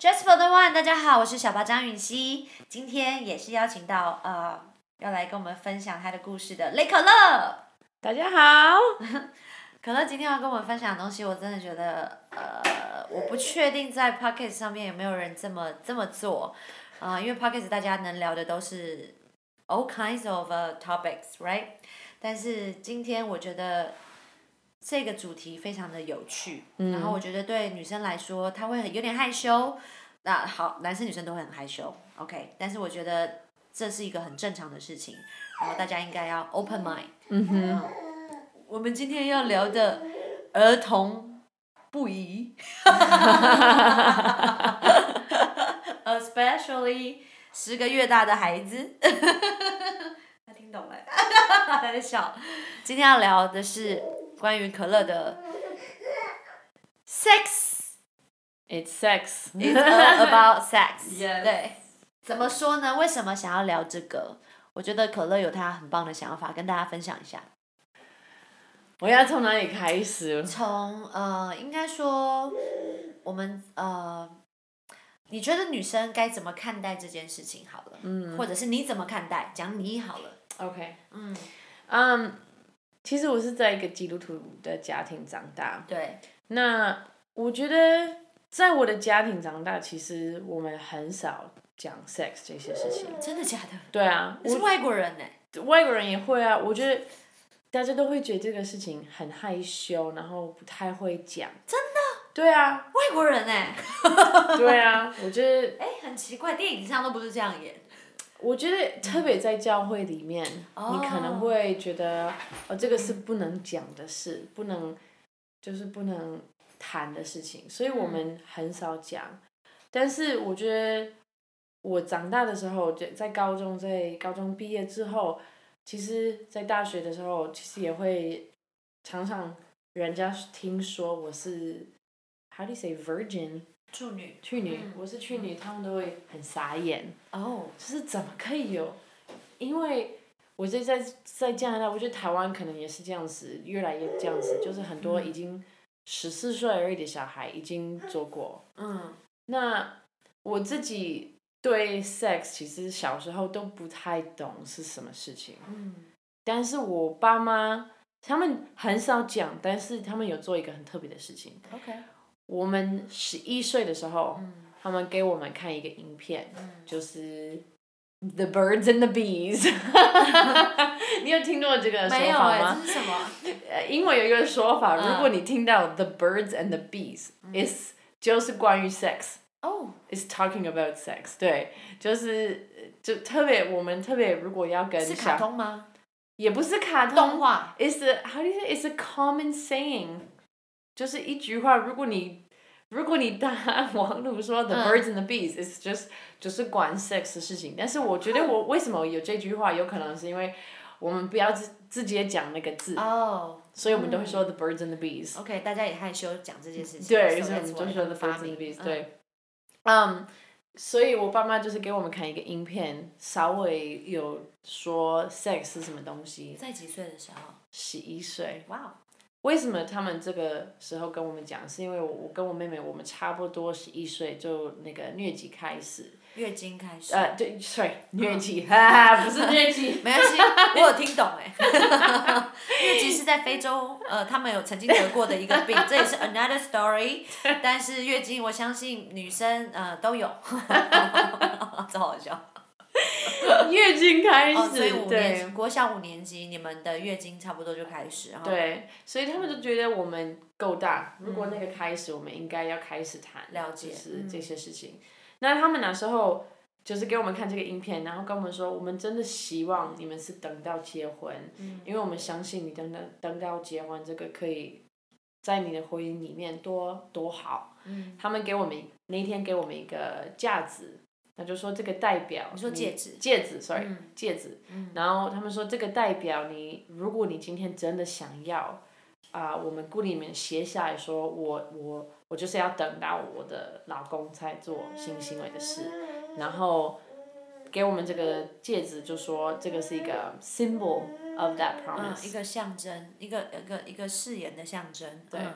Just for the one，大家好，我是小八张允熙，今天也是邀请到呃，要来跟我们分享他的故事的雷可乐。大家好。可乐今天要跟我们分享的东西，我真的觉得呃，我不确定在 p o c k e t 上面有没有人这么这么做，啊、因为 p o c k e t 大家能聊的都是 all kinds of、topics，right？但是今天我觉得这个主题非常的有趣，然后我觉得对女生来说，她会很有点害羞。那好，男生女生都会很害羞，OK？但是我觉得这是一个很正常的事情，然后大家应该要 open mind。嗯哼。我们今天要聊的儿童不宜，especially 十个月大的孩子，他听懂了，他在笑。今天要聊的是关于可乐的 sex。It's sex. It's all about sex. Yes. 对，怎么说呢？为什么想要聊这个？我觉得可乐有他很棒的想法，跟大家分享一下。我要从哪里开始？从呃，应该说，我们呃，你觉得女生该怎么看待这件事情？好了，嗯，或者是你怎么看待？讲你好了。OK，嗯，嗯、其实我是在一个基督徒的家庭长大。对，那我觉得在我的家庭长大，其实我们很少讲 sex 这些事情。真的假的？对啊，我是外国人呢、外国人也会啊。我觉得大家都会觉得这个事情很害羞，然后不太会讲。真的？对啊，外国人呢、对啊，我觉得 哎、很奇怪，电影上都不是这样演。我觉得特别在教会里面，你可能会觉得，哦，这个是不能讲的事，不能，就是不能谈的事情，所以我们很少讲。但是我觉得，我长大的时候，在在高中，在高中毕业之后，其实，在大学的时候，其实也会常常人家听说我是，how do you say virgin？处女。处女，嗯我是处女，他们都会很傻眼。哦。就是怎么可以有？因为我在在在加拿大，我觉得台湾可能也是这样子，越来越这样子，就是很多已经十四岁而已的小孩已经做过。嗯。那我自己对 sex 其实小时候都不太懂是什么事情，嗯。但是我爸妈他们很少讲，但是他们有做一个很特别的事情。OK。我们十一岁的时候，嗯他们给我们看一个影片，就是。The birds and the bees，你有听过这个说法吗没有哎？这是什么？呃，英文有一个说法，嗯如果你听到 the birds and the bees，is 就是关于 sex，哦。is talking about sex，对，就是就特别我们特别如果要跟是卡通吗？也不是卡通动画。，is how do you say It's a common saying，就是一句话，如果你如果你打网络说 the 嗯 birds and the bees is just 就是管 sex 的事情，但是我觉得我为什么有这句话，有可能是因为我们不要自直接讲那个字，哦。所以我们都会说 the birds and the bees。OK，大家也害羞讲这件事情。对所以我们就说 the birds and the bees，嗯对。嗯，所以我爸妈就是给我们看一个影片，稍微有说 sex 是什么东西。在几岁的时候？十一岁。哇哦。为什么他们这个时候跟我们讲？是因为我我跟我妹妹，我们差不多十一岁就那个疟疾开始。月经开始。呃，对，sorry，疟疾，哈哈，不是疟疾。没关系，我有听懂哎。疟疾是在非洲，呃，他们有曾经得过的一个病，这也是 another story。但是月经，我相信女生呃都有，真好笑。月经开哦，所以始，五对年国小五年级，你们的月经差不多就开始，对，所以他们就觉得我们够大，如果那个开始，我们应该要开始谈，了解这些事情。那他们那时候就是给我们看这个影片，然后跟我们说，我们真的希望你们是等到结婚，因为我们相信你等等等到结婚，这个可以在你的婚姻里面多多好。嗯他们给我们那天给我们一个架子，那就说这个代表你说戒指戒指，sorry，、嗯戒指。嗯然后他们说这个代表你，如果你今天真的想要，啊、我们故里面写下来说，我我我就是要等到我的老公才做性行为的事，然后给我们这个戒指，就说这个是一个 symbol of that 嗯，promise。一个象征，一个一个一个誓言的象征。对嗯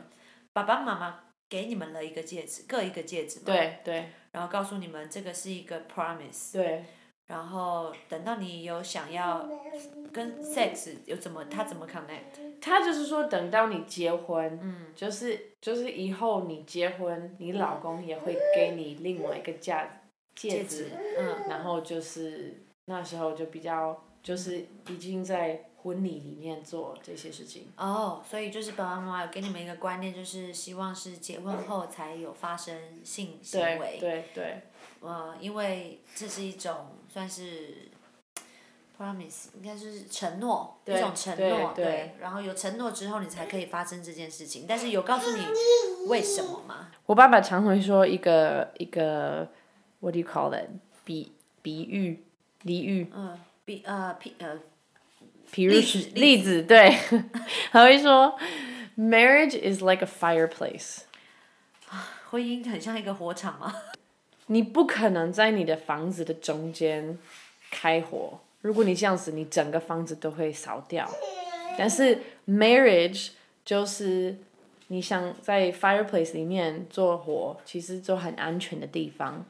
爸爸妈妈给你们了一个戒指，各一个戒指嘛。对对。然后告诉你们这个是一个 promise。对。然后等到你有想要跟 sex 有怎么他怎么 connect？他就是说等到你结婚，就是就是以后你结婚，你老公也会给你另外一个戒戒指，嗯，然后就是那时候就比较就是已经在婚礼里面做这些事情。哦，所以就是爸爸妈妈有给你们一个观念，就是希望是结婚后才有发生性行为。对对对。呃，因为这是一种算是 promise，应该是承诺，一种承诺，对。然后有承诺之后，你才可以发生这件事情。但是有告诉你为什么吗？我爸爸常会说一个一个，what do you call it？比比喻，俚语。嗯，比呃，比呃。比如例子，对，他会说，marriage is like a fireplace。婚姻很像一个火场吗？你不可能在你的房子的中间开火，如果你这样子，你整个房子都会烧掉。但是 marriage 就是你想在 fireplace 里面做火，其实就很安全的地方。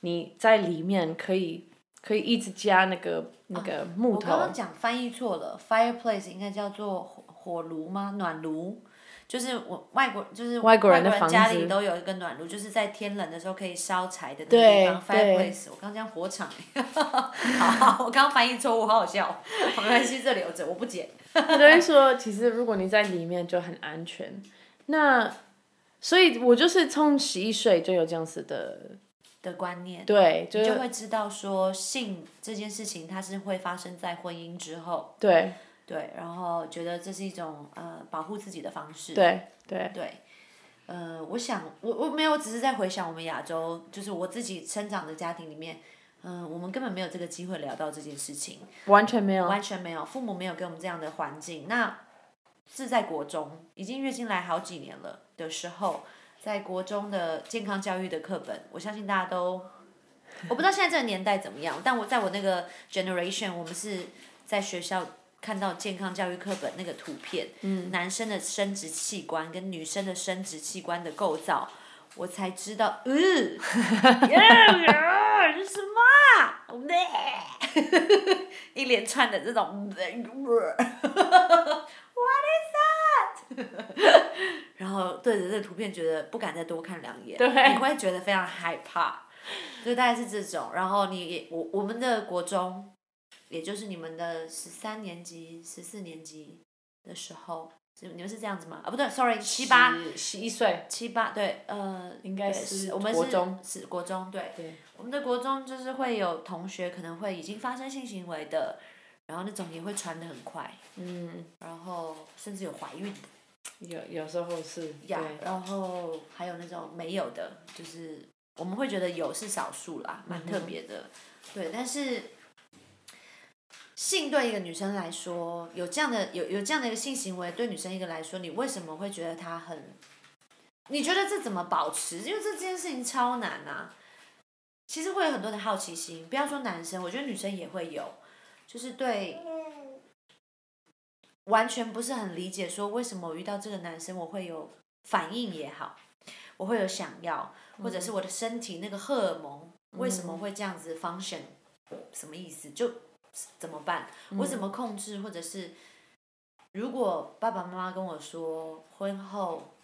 你在里面可以可以一直加那个那个木头。我刚刚讲翻译错了，fireplace 应该叫做火火炉吗？暖炉。就是我外国就是外国人家里都有一个暖炉，就是在天冷的时候可以烧柴的那个地方。Fireplace，我刚讲火场，好，我刚刚翻译错误，好好笑。没关系，这留着，我不剪。所以说，其实如果你在里面就很安全。那，所以我就是从十一岁就有这样子的的观念。对，就会知道说性这件事情，它是会发生在婚姻之后。对。对，然后觉得这是一种呃保护自己的方式。对对。对，呃，我想我我没有，只是在回想我们亚洲，就是我自己生长的家庭里面，嗯，我们根本没有这个机会聊到这件事情。完全没有。完全没有，父母没有给我们这样的环境。那是在国中，已经月经来好几年了的时候，在国中的健康教育的课本，我相信大家都，我不知道现在这个年代怎么样，但我在我那个 generation，我们是在学校。看到健康教育课本那个图片，男生的生殖器官跟女生的生殖器官的构造，我才知道，呃，呀，这什么？一连串的这种，What is that？然后对着这个图片，觉得不敢再多看两眼，你会觉得非常害怕，就大概是这种。然后你我我们的国中。也就是你们的十三年级、十四年级的时候，你们是这样子吗？啊，不对，sorry，七八，十一岁，七八，对，呃，应该是我们是是国中，对，我们的国中就是会有同学可能会已经发生性行为的，然后那种也会传的很快，嗯，然后甚至有怀孕的，有有时候是，呀，然后还有那种没有的，就是我们会觉得有是少数啦，蛮特别的，对，但是。性对一个女生来说，有这样的有有这样的一个性行为，对女生一个来说，你为什么会觉得她很？你觉得这怎么保持？因为这件事情超难啊。其实会有很多的好奇心，不要说男生，我觉得女生也会有，就是对完全不是很理解，说为什么我遇到这个男生我会有反应也好，我会有想要，或者是我的身体那个荷尔蒙为什么会这样子 function？什么意思？就。怎么办？我怎么控制？或者是，如果爸爸妈妈跟我说婚后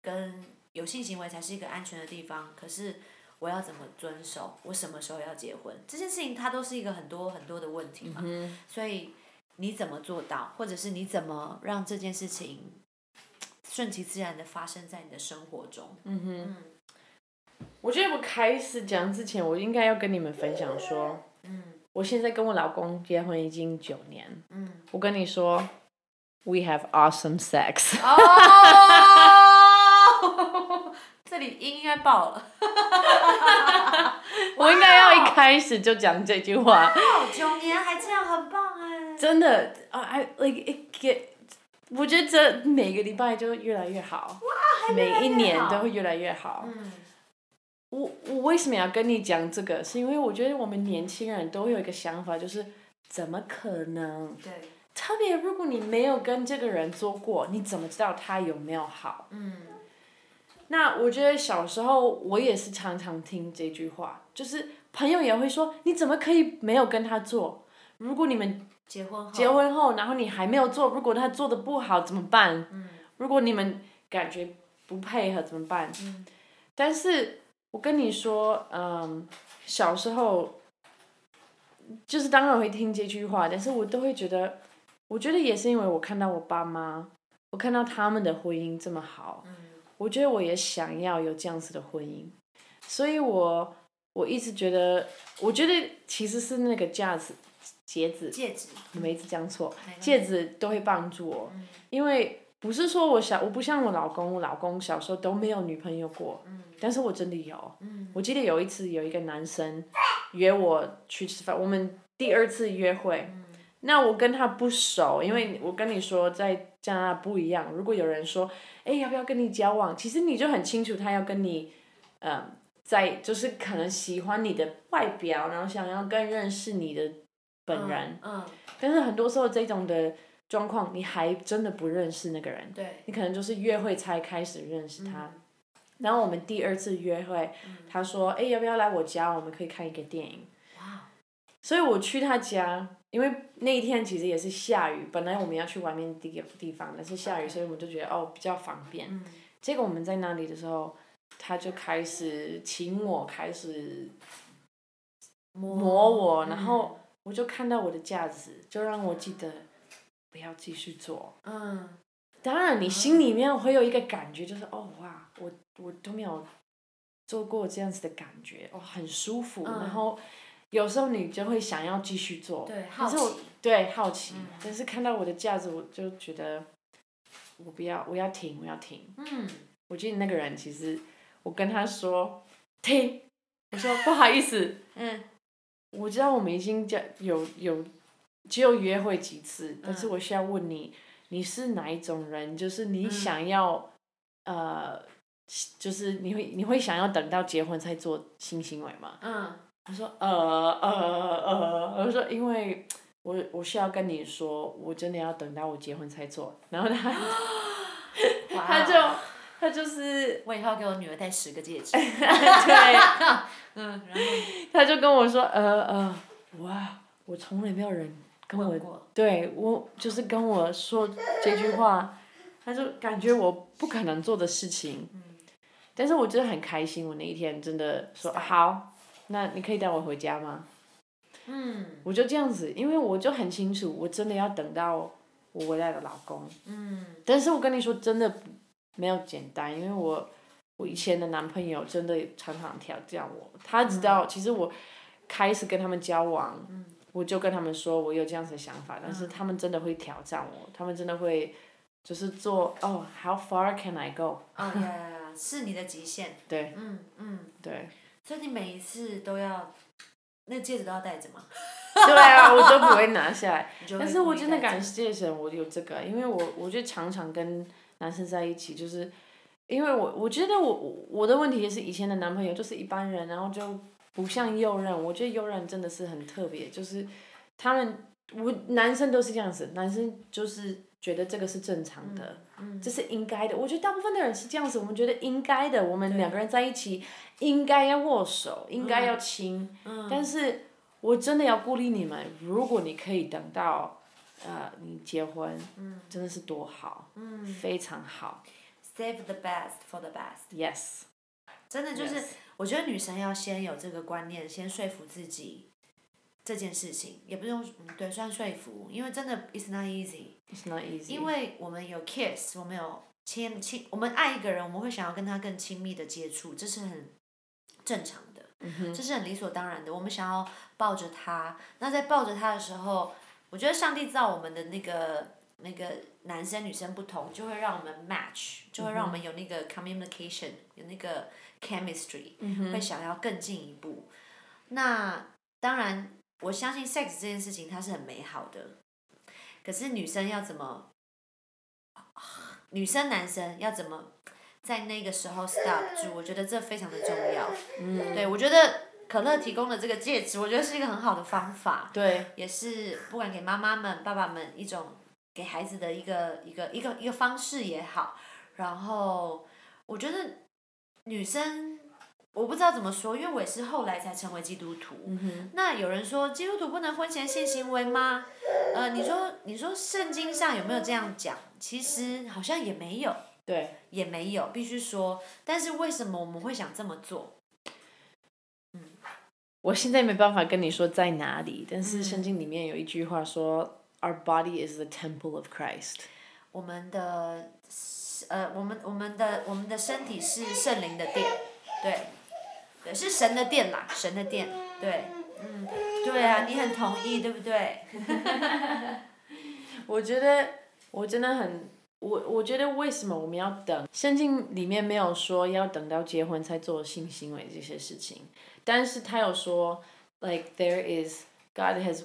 跟有性行为才是一个安全的地方，可是我要怎么遵守？我什么时候要结婚？这件事情它都是一个很多很多的问题嘛。所以你怎么做到？或者是你怎么让这件事情 顺其自然的发生在你的生活中？嗯哼。我觉得我开始讲之前，我应该要跟你们分享说。嗯。我现在跟我老公结婚已经九年，嗯我跟你说，We have awesome sex。哦，这里音该爆了。我应该要一开始就讲这句话。九年还这样，很棒哎。真的啊，I like it get，我觉得这每个礼拜就越来越好，每一年都会越来越好。我我为什么要跟你讲这个？是因为我觉得我们年轻人都有一个想法，就是怎么可能？对。特别如果你没有跟这个人做过，你怎么知道他有没有好？嗯。那我觉得小时候我也是常常听这句话，就是朋友也会说，你怎么可以没有跟他做？如果你们结婚后，结婚后，然后你还没有做，如果他做的不好怎么办？嗯如果你们感觉不配合怎么办？嗯但是我跟你说，嗯，小时候，就是当然会听这句话，但是我都会觉得，我觉得也是因为我看到我爸妈，我看到他们的婚姻这么好，嗯我觉得我也想要有这样子的婚姻，所以我我一直觉得，我觉得其实是那个架子戒指，戒指，你们一直讲错，戒指都会帮助我，嗯因为不是说我小，我不像我老公，我老公小时候都没有女朋友过，嗯但是我真的有。嗯我记得有一次有一个男生约我去吃饭，我们第二次约会，嗯那我跟他不熟，因为我跟你说在加拿大不一样，如果有人说，哎，要不要跟你交往，其实你就很清楚他要跟你，嗯，在就是可能喜欢你的外表，然后想要更认识你的本人，嗯，但是很多时候这种的状况，你还真的不认识那个人，对，你可能就是约会才开始认识他。然后我们第二次约会，他说：“哎，要不要来我家？我们可以看一个电影。”哇，所以我去他家，因为那一天其实也是下雨，本来我们要去外面地地方，但是下雨，所以我们就觉得哦比较方便。嗯。结果我们在那里的时候，他就开始请我，开始摸摸我，然嗯后我就看到我的架子，就让我记得不要继续做。嗯当然，你心里面会有一个感觉，就是哦哇，我我都没有做过这样子的感觉，哦很舒服。嗯然后有时候你就会想要继续做，对，好但是我奇，对好奇，嗯但是看到我的架子，我就觉得我不要，我要停，我要停。嗯我记得那个人其实我跟他说停，我说不好意思，嗯我知道我们已经在有有只有约会几次，但是嗯我需要问你，你是哪一种人？就是你嗯想要、呃，就是你会你会想要等到结婚才做性行为吗？嗯他说呃呃呃，我说因为我我需要跟你说，我真的要等到我结婚才做。然后他 他就他就是我以后要给我女儿戴十个戒指。对。嗯，然后 他就跟我说，呃呃，哇，我从来没有人跟我过，对我就是跟我说这句话，他就感觉我不可能做的事情，嗯但是我真的很开心，我那一天真的说好，那你可以带我回家吗？嗯我就这样子，因为我就很清楚，我真的要等到我未来的老公，嗯但是我跟你说真的没有简单，因为我我以前的男朋友真的常常挑战我，他知道、其实我开始跟他们交往，嗯我就跟他们说我有这样子的想法，但是他们真的会挑战我，他们真的会就是做哦，how far can I go？哦呀呀呀，是你的极限。对嗯嗯，对所以你每一次都要，那戒指都要戴着吗？对啊，我都不会拿下来。但是我真的感谢神，我有这个，因为我我就常常跟男生在一起，就是因为我我觉得我我我的问题也是以前的男朋友就是一般人，然后就不像右任，我觉得右任真的是很特别，就是他们我男生都是这样子，男生就是觉得这个是正常的，嗯这是应该的。我觉得大部分的人是这样子，我们觉得应该的，我们两个人在一起应该要握手，应该要亲。嗯但是我真的要鼓励你们，如果你可以等到，呃，你结婚，真的是多好，嗯非常好，save the best for the best。，yes，真的就是我觉得女生要先有这个观念，先说服自己这件事情，也不用嗯对算说服，因为真的 it's not easy。it's not easy。因为我们有 kiss，我们有亲亲，我们爱一个人，我们会想要跟他更亲密的接触，这是很正常的，嗯这是很理所当然的。我们想要抱着他，那在抱着他的时候，我觉得上帝造我们的那个那个男生女生不同，就会让我们 match，就会让我们有那个 communication，有那个 chemistry，、会想要更进一步。那当然，我相信 sex 这件事情它是很美好的，可是女生要怎么，女生男生要怎么在那个时候 stop 住？我觉得这非常的重要。嗯，对，我觉得可乐提供的这个戒指，我觉得是一个很好的方法，对，也是不管给妈妈们、爸爸们一种给孩子的一个一个一个一个方式也好。然后我觉得女生，我不知道怎么说，因为我也是后来才成为基督徒。那有人说基督徒不能婚前性行为吗？呃，你说你说圣经上有没有这样讲？其实好像也没有。对。也没有，必须说。但是为什么我们会想这么做？嗯，我现在没办法跟你说在哪里，但是圣经里面有一句话说：“Our body is the temple of Christ。”我们的。呃，我们我们的我们的身体是圣灵的殿，对，对，是神的殿啦，神的殿，对，嗯，对啊，你很同意，对不对？我觉得我真的很，我我觉得为什么我们要等？圣经里面没有说要等到结婚才做性行为这些事情，但是他有说，like there is God has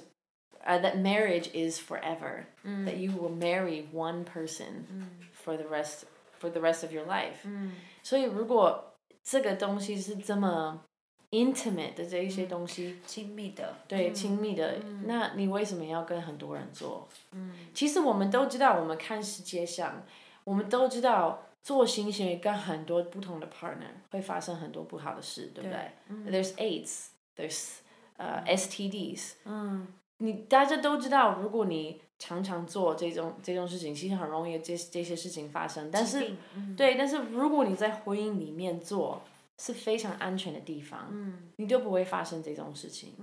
uh, that marriage is forever. Mm. That you will marry one person mm. for the rest for the rest of your life. 嗯。所以如果这个东西是这么 intimate 的这一些东西，亲密的，对，亲密的，那你为什么要跟很多人做？嗯。其实我们都知道，我们看世界上，我们都知道做性行为跟很多不同的 partner 会发生很多不好的事，对不对？There's AIDS, there's 呃 STDs. 嗯。你大家都知道，如果你常常做这种这种事情，其实很容易这这些事情发生。但是，对，但是如果你在婚姻里面做是非常安全的地方，你就不会发生这种事情。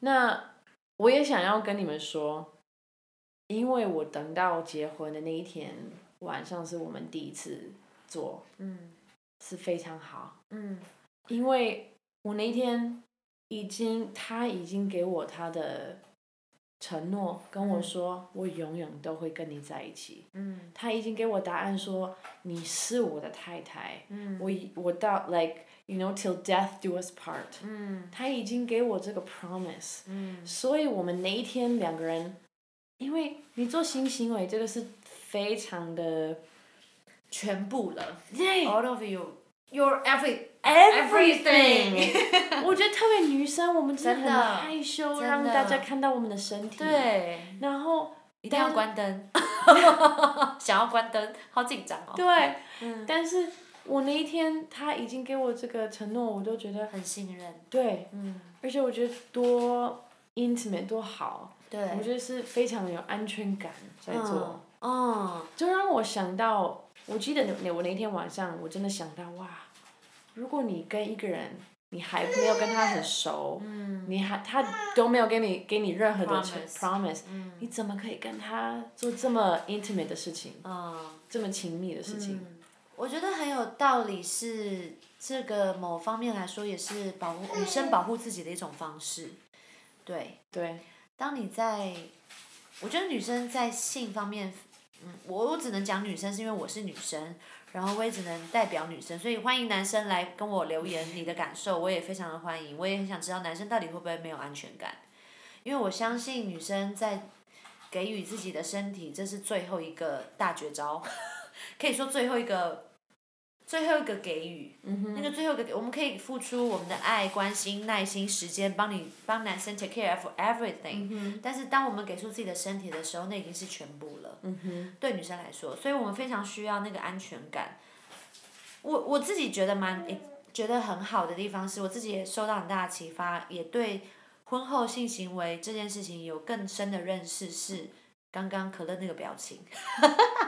那我也想要跟你们说，因为我等到结婚的那一天晚上是我们第一次做，是非常好。嗯因为我那天。已经，他已经给我他的承诺，跟我说我永远都会跟你在一起。嗯。他已经给我答案说你是我的太太。嗯。我我到 like you know till death do us part。嗯。他已经给我这个 promise。嗯。所以我们那一天两个人，因为你做性行为这个是非常的全部了。All of you. Your every everything，我觉得特别女生，我们真的很害羞，让大家看到我们的身体。对。然后一定要关灯，想要关灯，好紧张哦。对。但是我那一天他已经给我这个承诺，我都觉得很信任。对。嗯。而且我觉得多 intimate 多好。对。我觉得是非常有安全感在做。嗯。就让我想到。我记得那我那天晚上，我真的想到哇，如果你跟一个人，你还没有跟他很熟，你还他都没有给你给你任何的 promise，你怎么可以跟他做这么 intimate 的事情，这么亲密的事情？我觉得很有道理，是这个某方面来说也是保护女生保护自己的一种方式，对。对。当你在，我觉得女生在性方面。嗯，我我只能讲女生，是因为我是女生，然后我也只能代表女生，所以欢迎男生来跟我留言你的感受，我也非常的欢迎，我也很想知道男生到底会不会没有安全感，因为我相信女生在给予自己的身体，这是最后一个大绝招，可以说最后一个。最后一个给予，那个最后一个，我们可以付出我们的爱、关心、耐心、时间，帮你帮男生 take care of everything。但是当我们给出自己的身体的时候，那已经是全部了。对女生来说，所以我们非常需要那个安全感。我我自己觉得蛮觉得很好的地方是，我自己也受到很大的启发，也对婚后性行为这件事情有更深的认识。是。刚刚可乐那个表情，他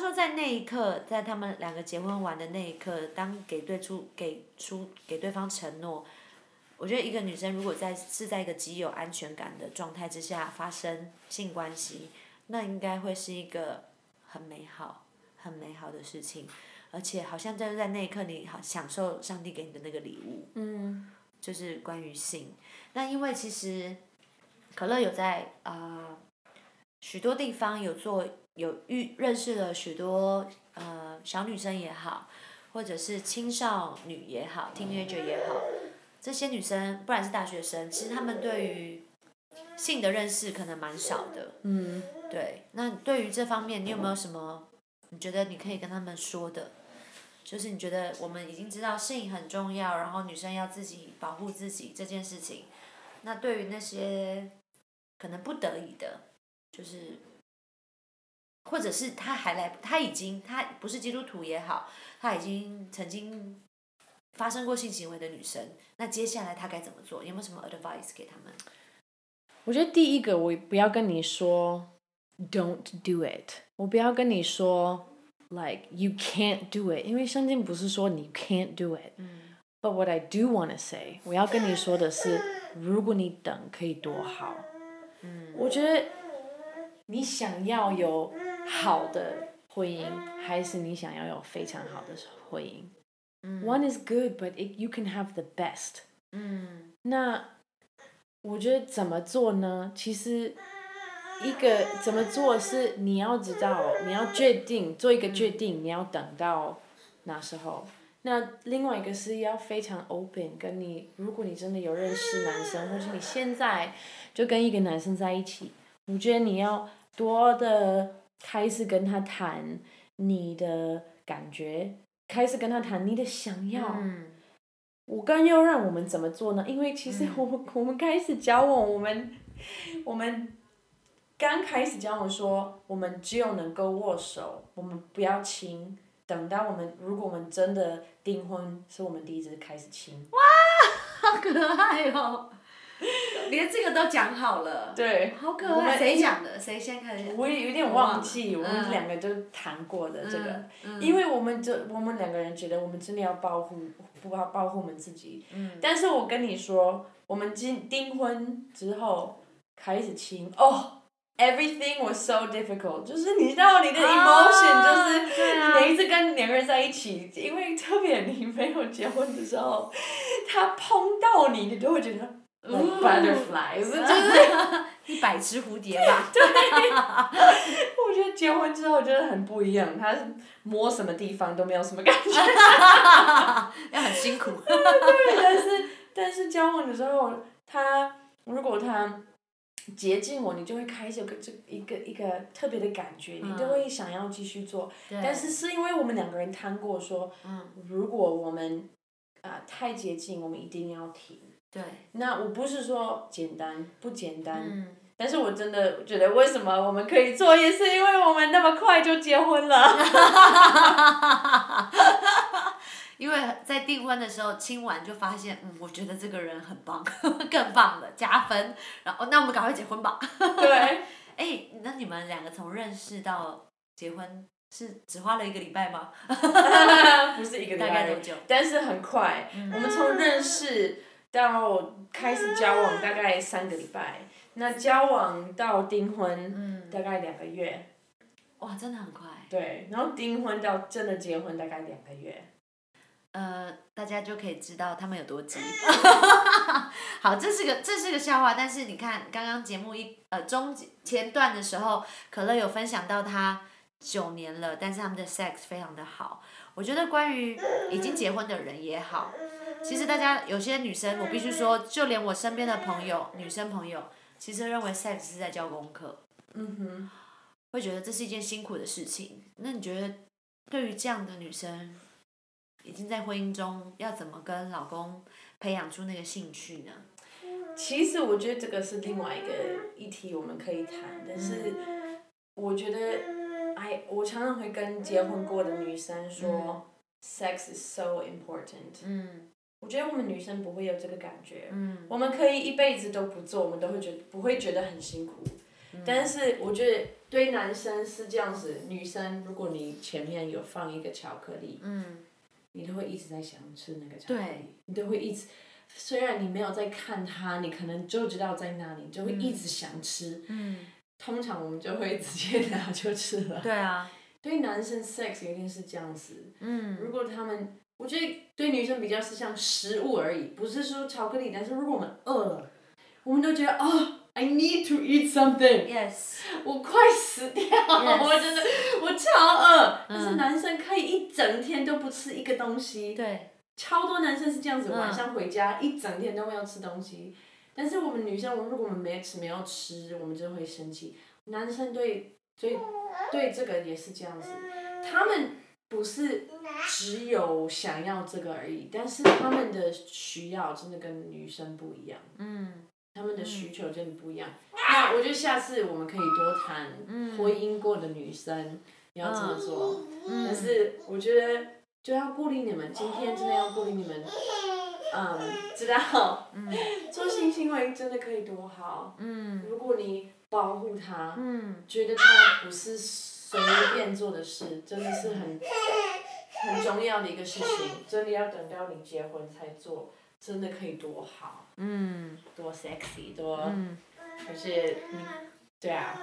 说在那一刻，在他们两个结婚完的那一刻，当给对出给出给对方承诺，我觉得一个女生如果在是在一个极有安全感的状态之下发生性关系，那应该会是一个很美好、很美好的事情，而且好像就是在那一刻，你好享受上帝给你的那个礼物，嗯，就是关于性。那因为其实可乐有在啊。许多地方有做有遇认识了许多呃小女生也好，或者是青少女也好，teenager 也好，这些女生不然是大学生，其实她们对于性的认识可能蛮少的。嗯。对，那对于这方面，你有没有什么你觉得你可以跟他们说的？就是你觉得我们已经知道性很重要，然后女生要自己保护自己这件事情，那对于那些可能不得已的。就是或者是他还来，他已经他不是基督徒也好，他已经曾经发生过性行为的女生，那接下来他该怎么做？有没有什么 advice 给他们？我觉得第一个，我不要跟你说 don't do it，我不要跟你说 like you can't do it，因为圣经不是说你 can't do it。But what I do want to say，我要跟你说的是，如果你等可以多好。嗯我觉得你想要有好的婚姻，还是你想要有非常好的婚姻？One is good, but it, you can have the best。嗯那我觉得怎么做呢？其实一个怎么做是你要知道，你要决定做一个决定，你要等到那时候。那另外一个是要非常 open，跟你，如果你真的有认识男生，或是你现在就跟一个男生在一起，我觉得你要多的开始跟他谈你的感觉，开始跟他谈你的想要。我刚要让我们怎么做呢？因为其实我们我们开始交往，我们我们刚开始交往说，我们只有能够握手，我们不要亲。等到我们，如果我们真的订婚，是我们第一次开始亲。哇，好可爱哦！连这个都讲好了。对。好可爱。谁讲的？谁先开始？我也有点忘记，我们两个都谈过的这个，因为我们这我们两个人觉得我们真的要保护，不要保护我们自己。嗯。但是我跟你说，我们今订婚之后开始亲哦。Everything was so difficult，就是你知道你的 emotion 就是每一次跟两个人在一起，因为特别你没有结婚的时候，他碰到你，你都会觉得 butterflies，就是 一百只蝴蝶吧。对，我觉得结婚之后真的很不一样，他摸什么地方都没有什么感觉，要很辛苦。对，但是但是交往的时候，他如果他。接近我，你就会开始有个这一个一个特别的感觉，你就会想要继续做。但是是因为我们两个人谈过说，如果我们啊太接近，我们一定要停。对。那我不是说简单不简单，但是我真的觉得为什么我们可以做，也是因为我们那么快就结婚了。因为在订婚的时候亲完就发现，嗯，我觉得这个人很棒，更棒了，加分。然后，那我们赶快结婚吧。对。哎，那你们两个从认识到结婚是只花了一个礼拜吗？不是一个礼拜。大概多久？但是很快，我们从认识到开始交往大概三个礼拜，那交往到订婚大概两个月。哇，真的很快。对，然后订婚到真的结婚大概两个月。呃，大家就可以知道他们有多急。好，这是个这是个笑话，但是你看刚刚节目一呃中前段的时候，可乐有分享到他九年了，但是他们的 sex 非常的好。我觉得关于已经结婚的人也好，其实大家有些女生，我必须说，就连我身边的朋友，女生朋友，其实认为 sex 是在教功课。嗯哼。会觉得这是一件辛苦的事情。那你觉得对于这样的女生？已经在婚姻中，要怎么跟老公培养出那个兴趣呢？其实我觉得这个是另外一个议题，我们可以谈。但是我觉得，哎，我常常会跟结婚过的女生说，sex is so important。嗯。我觉得我们女生不会有这个感觉。嗯。我们可以一辈子都不做，我们都会觉得不会觉得很辛苦。嗯。但是我觉得对男生是这样子，女生如果你前面有放一个巧克力。嗯。你都会一直在想吃那个巧克力，你都会一直，虽然你没有在看它，你可能就知道在那里，就会一直想吃。嗯。通常我们就会直接拿 就吃了。对啊。对男生，sex 一定是这样子。嗯。如果他们，我觉得对女生比较是像食物而已，不是说巧克力。但是如果我们饿了，我们都觉得啊。I need to eat something. Yes. 我快死掉了，我真的，我超饿。但是男生可以一整天都不吃一个东西。对。超多男生是这样子，晚上回家一整天都没有吃东西。但是我们女生，我如果我们没吃没有吃，我们就会生气。男生对对对这个也是这样子，他们不是只有想要这个而已，但是他们的需要真的跟女生不一样。嗯。他们的需求真的不一样。那我觉得下次我们可以多谈婚姻过的女生要怎么做，但是我觉得就要鼓励你们，今天真的要鼓励你们，嗯，知道，做性行为真的可以多好，如果你保护他，觉得他不是随便做的事，真的是很很重要的一个事情，真的要等到你结婚才做。真的可以多好，嗯多 sexy，多，而且，对啊。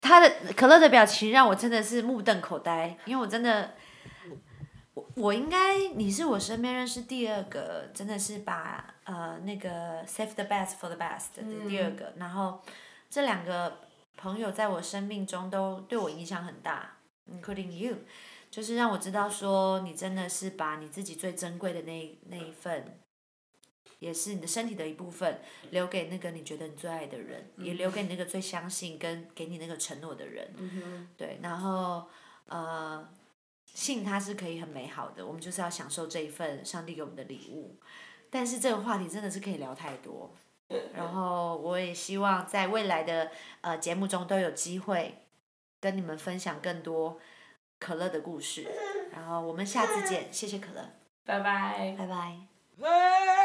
他的可乐的表情让我真的是目瞪口呆，因为我真的，我我应该你是我身边认识第二个，真的是把呃那个 save the best for the best 的第二个，然后这两个朋友在我生命中都对我影响很大，including you。就是让我知道说，你真的是把你自己最珍贵的那那一份，也是你的身体的一部分，留给那个你觉得你最爱的人，也留给你那个最相信跟给你那个承诺的人。对，然后呃，信它是可以很美好的，我们就是要享受这一份上帝给我们的礼物。但是这个话题真的是可以聊太多，然后我也希望在未来的呃节目中都有机会跟你们分享更多。可乐的故事，然后我们下次见，谢谢可乐，拜拜，拜拜。